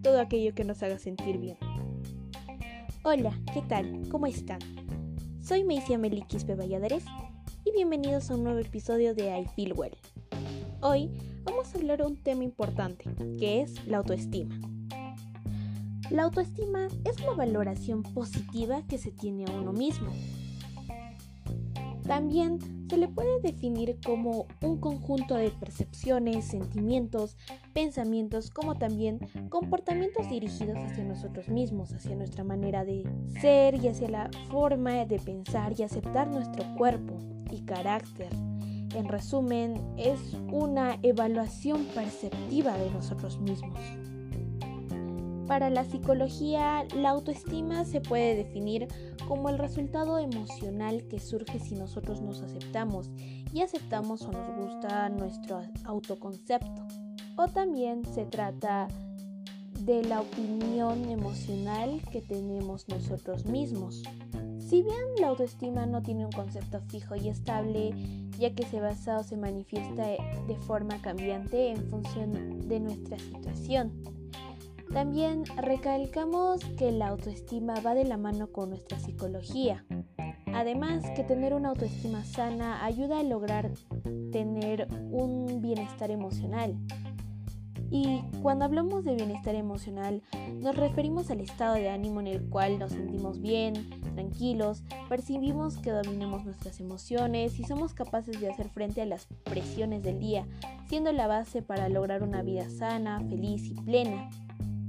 todo aquello que nos haga sentir bien. Hola, ¿qué tal? ¿Cómo están? Soy Maisy Amelikispe Valladares y bienvenidos a un nuevo episodio de I Feel Well. Hoy vamos a hablar de un tema importante, que es la autoestima. La autoestima es la valoración positiva que se tiene a uno mismo. También se le puede definir como un conjunto de percepciones, sentimientos, pensamientos, como también comportamientos dirigidos hacia nosotros mismos, hacia nuestra manera de ser y hacia la forma de pensar y aceptar nuestro cuerpo y carácter. En resumen, es una evaluación perceptiva de nosotros mismos. Para la psicología, la autoestima se puede definir como el resultado emocional que surge si nosotros nos aceptamos y aceptamos o nos gusta nuestro autoconcepto. O también se trata de la opinión emocional que tenemos nosotros mismos. Si bien la autoestima no tiene un concepto fijo y estable, ya que se basa o se manifiesta de forma cambiante en función de nuestra situación. También recalcamos que la autoestima va de la mano con nuestra psicología. Además, que tener una autoestima sana ayuda a lograr tener un bienestar emocional. Y cuando hablamos de bienestar emocional, nos referimos al estado de ánimo en el cual nos sentimos bien, tranquilos, percibimos que dominamos nuestras emociones y somos capaces de hacer frente a las presiones del día, siendo la base para lograr una vida sana, feliz y plena.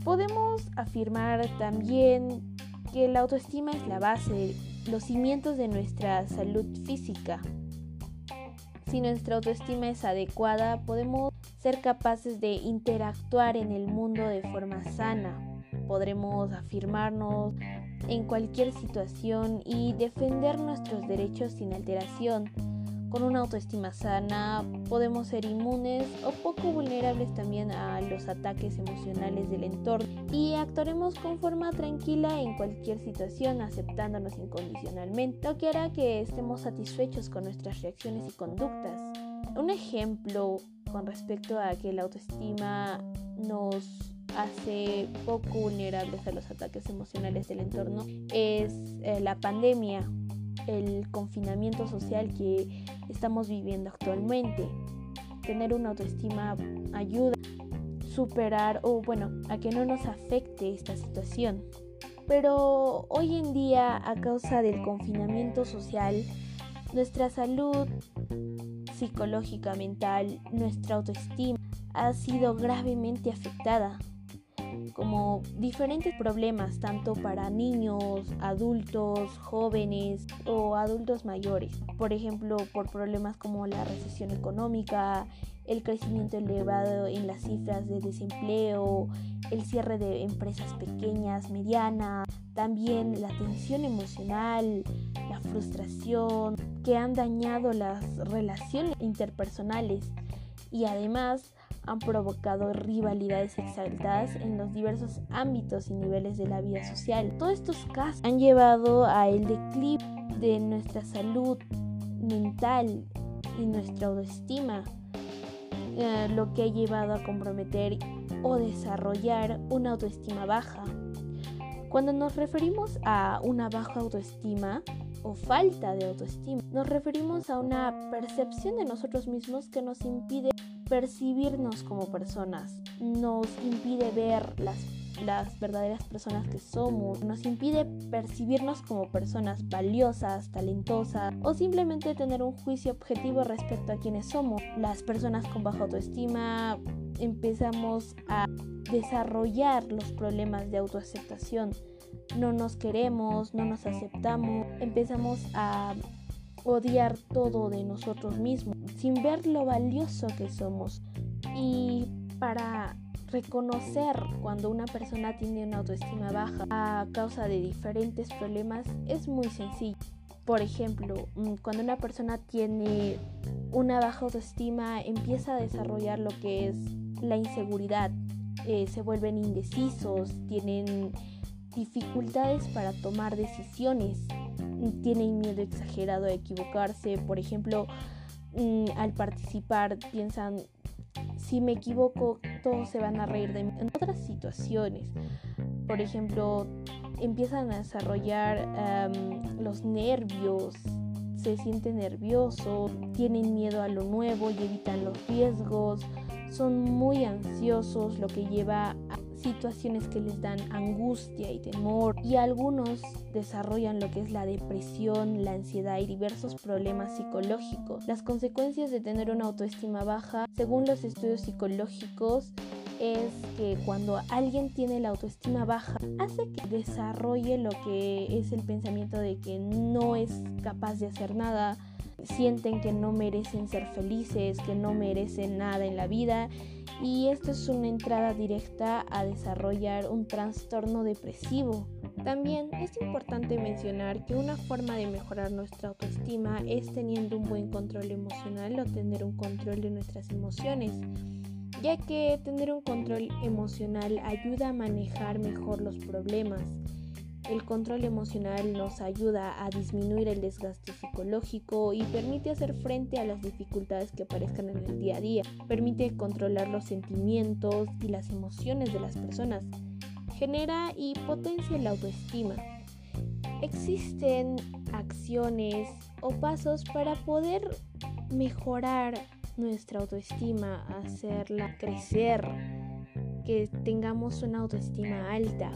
Podemos afirmar también que la autoestima es la base, los cimientos de nuestra salud física. Si nuestra autoestima es adecuada, podemos ser capaces de interactuar en el mundo de forma sana. Podremos afirmarnos en cualquier situación y defender nuestros derechos sin alteración con una autoestima sana podemos ser inmunes o poco vulnerables también a los ataques emocionales del entorno y actuaremos con forma tranquila en cualquier situación aceptándonos incondicionalmente, lo que hará que estemos satisfechos con nuestras reacciones y conductas. Un ejemplo con respecto a que la autoestima nos hace poco vulnerables a los ataques emocionales del entorno es eh, la pandemia el confinamiento social que estamos viviendo actualmente. Tener una autoestima ayuda a superar o bueno, a que no nos afecte esta situación. Pero hoy en día, a causa del confinamiento social, nuestra salud psicológica, mental, nuestra autoestima ha sido gravemente afectada como diferentes problemas tanto para niños, adultos, jóvenes o adultos mayores. Por ejemplo, por problemas como la recesión económica, el crecimiento elevado en las cifras de desempleo, el cierre de empresas pequeñas, medianas, también la tensión emocional, la frustración, que han dañado las relaciones interpersonales y además han provocado rivalidades exaltadas en los diversos ámbitos y niveles de la vida social. Todos estos casos han llevado a el declive de nuestra salud mental y nuestra autoestima, eh, lo que ha llevado a comprometer o desarrollar una autoestima baja. Cuando nos referimos a una baja autoestima, o falta de autoestima. Nos referimos a una percepción de nosotros mismos que nos impide percibirnos como personas, nos impide ver las, las verdaderas personas que somos, nos impide percibirnos como personas valiosas, talentosas o simplemente tener un juicio objetivo respecto a quienes somos. Las personas con baja autoestima empezamos a desarrollar los problemas de autoaceptación. No nos queremos, no nos aceptamos, empezamos a odiar todo de nosotros mismos, sin ver lo valioso que somos. Y para reconocer cuando una persona tiene una autoestima baja a causa de diferentes problemas es muy sencillo. Por ejemplo, mm, cuando una persona tiene una baja autoestima empieza a desarrollar lo que es la inseguridad, eh, se vuelven indecisos, tienen dificultades para tomar decisiones, tienen miedo exagerado a equivocarse, por ejemplo, mm, al participar piensan si me equivoco, todos se van a reír de mí. En otras situaciones, por ejemplo, empiezan a desarrollar los nervios, se sienten nerviosos, tienen miedo a lo nuevo y evitan los riesgos, son muy ansiosos, lo que lleva situaciones que les dan angustia y temor y algunos desarrollan lo que es la depresión, la ansiedad y diversos problemas psicológicos. Las consecuencias de tener una autoestima baja, según los estudios psicológicos, es que cuando alguien tiene la autoestima baja, hace que desarrolle lo que es el pensamiento de que no es capaz de hacer nada, sienten que no merecen ser felices, que no merecen nada en la vida y esto es una entrada directa a desarrollar un trastorno depresivo. También es importante mencionar que una forma de mejorar nuestra autoestima es teniendo un buen control emocional o tener un control de nuestras emociones ya que tener un control emocional ayuda a manejar mejor los problemas. El control emocional nos ayuda a disminuir el desgaste psicológico y permite hacer frente a las dificultades que aparezcan en el día a día. Permite controlar los sentimientos y las emociones de las personas. Genera y potencia la autoestima. Existen acciones o pasos para poder mejorar nuestra autoestima, hacerla crecer, que tengamos una autoestima alta.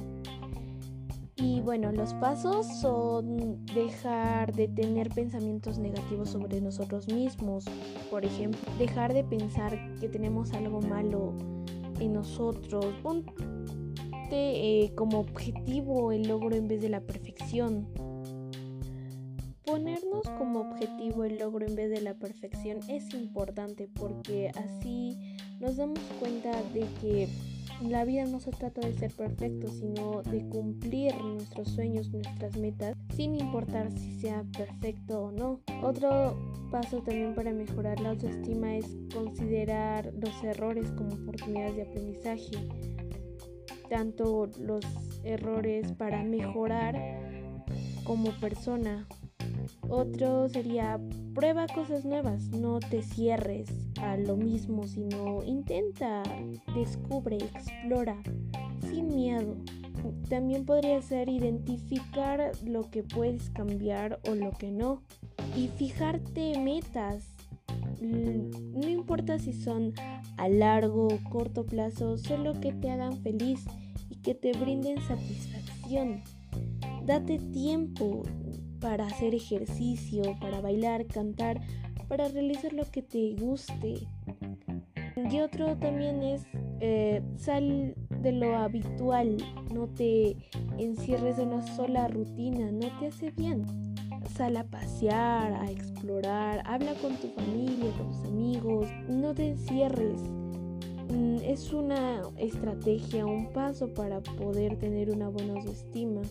Y bueno, los pasos son dejar de tener pensamientos negativos sobre nosotros mismos. Por ejemplo, dejar de pensar que tenemos algo malo en nosotros. Ponte eh, como objetivo el logro en vez de la perfección. Ponernos como objetivo el logro en vez de la perfección es importante porque así nos damos cuenta de que la vida no se trata de ser perfecto, sino de cumplir nuestros sueños, nuestras metas, sin importar si sea perfecto o no. Otro paso también para mejorar la autoestima es considerar los errores como oportunidades de aprendizaje, tanto los errores para mejorar como persona otro sería prueba cosas nuevas, no te cierres a lo mismo, sino intenta, descubre, explora, sin miedo. También podría ser identificar lo que puedes cambiar o lo que no. Y fijarte metas. No importa si son a largo o corto plazo, solo que te hagan feliz y que te brinden satisfacción. Date tiempo, para hacer ejercicio, para bailar, cantar, para realizar lo que te guste. Y otro también es eh, sal de lo habitual, no te encierres en una sola rutina, no te hace bien. Sal a pasear, a explorar, habla con tu familia, con tus amigos, no te encierres. Mm, es una estrategia, un paso para poder tener una buena autoestima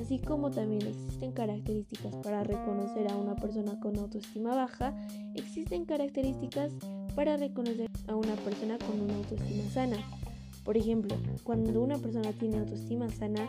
así como también existen características para reconocer a una persona con autoestima baja, existen características para reconocer a una persona con una autoestima sana. Por ejemplo, cuando una persona tiene autoestima sana,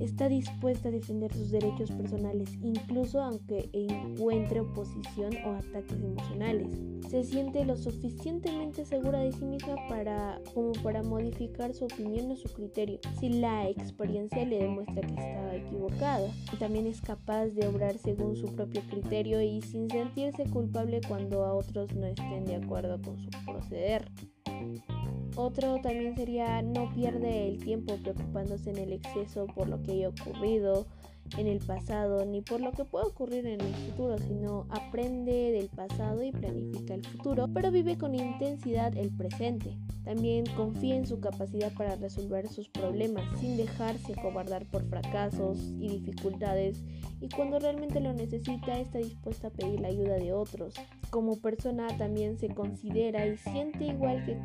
está dispuesta a defender sus derechos personales, incluso aunque encuentre oposición o ataques emocionales. Se siente lo suficientemente segura de sí misma para, como para modificar su opinión o su criterio, si la experiencia le demuestra que estaba equivocada. También es capaz de obrar según su propio criterio y sin sentirse culpable cuando a otros no estén de acuerdo con su proceder. Otro también sería no pierde el tiempo preocupándose en el exceso por lo que haya ocurrido en el pasado ni por lo que pueda ocurrir en el futuro, sino aprende del pasado y planifica el futuro, pero vive con intensidad el presente. También confía en su capacidad para resolver sus problemas sin dejarse acobardar por fracasos y dificultades y cuando realmente lo necesita está dispuesta a pedir la ayuda de otros. Como persona también se considera y siente igual que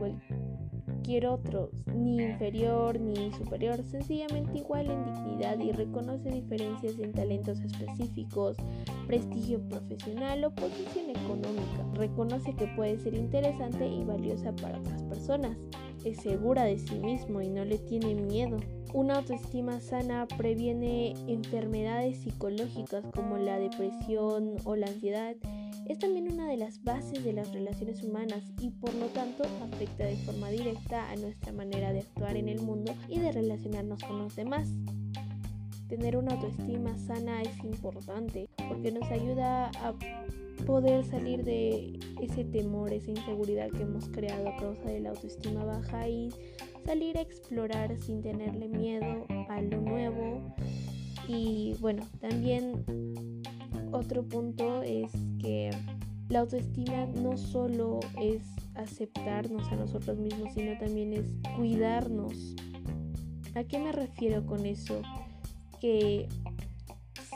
cualquier otro, ni inferior ni superior, sencillamente igual en dignidad y reconoce diferencias en talentos específicos, prestigio profesional o posición económica. Reconoce que puede ser interesante y valiosa para otras personas. Es segura de sí mismo y no le tiene miedo. Una autoestima sana previene enfermedades psicológicas como la depresión o la ansiedad es también una de las bases de las relaciones humanas y por lo tanto afecta de forma directa a nuestra manera de actuar en el mundo y de relacionarnos con los demás. Tener una autoestima sana es importante porque nos ayuda a poder salir de ese temor, esa inseguridad que hemos creado a causa de la autoestima baja y salir a explorar sin tenerle miedo a lo nuevo. Y bueno, también otro punto es que la autoestima no solo es aceptarnos a nosotros mismos, sino también es cuidarnos. ¿A qué me refiero con eso? Que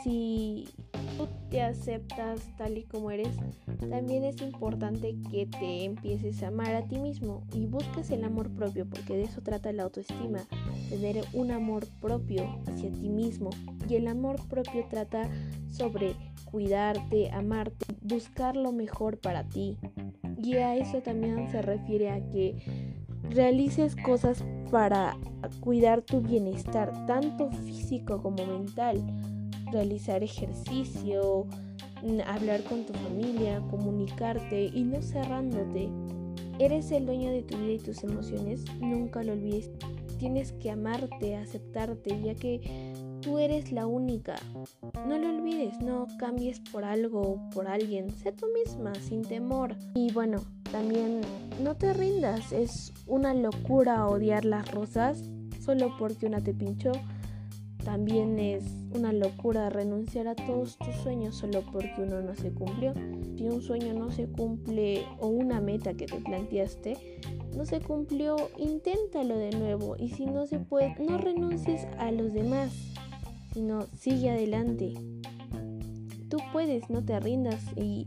si tú te aceptas tal y como eres, también es importante que te empieces a amar a ti mismo y busques el amor propio, porque de eso trata la autoestima, tener un amor propio hacia ti mismo. Y el amor propio trata sobre cuidarte, amarte, buscar lo mejor para ti. Y a eso también se refiere a que realices cosas para cuidar tu bienestar, tanto físico como mental realizar ejercicio, hablar con tu familia, comunicarte y no cerrándote. Eres el dueño de tu vida y tus emociones, nunca lo olvides. Tienes que amarte, aceptarte, ya que tú eres la única. No lo olvides, no cambies por algo o por alguien. Sé tú misma, sin temor. Y bueno, también no te rindas. Es una locura odiar las rosas solo porque una te pinchó. También es una locura renunciar a todos tus sueños solo porque uno no se cumplió. Si un sueño no se cumple o una meta que te planteaste no se cumplió, inténtalo de nuevo y si no se puede, no renuncies a los demás, sino sigue adelante. Tú puedes, no te rindas y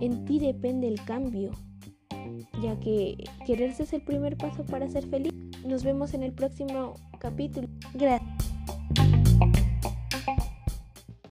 en ti depende el cambio, ya que quererse es el primer paso para ser feliz. Nos vemos en el próximo capítulo. Gracias.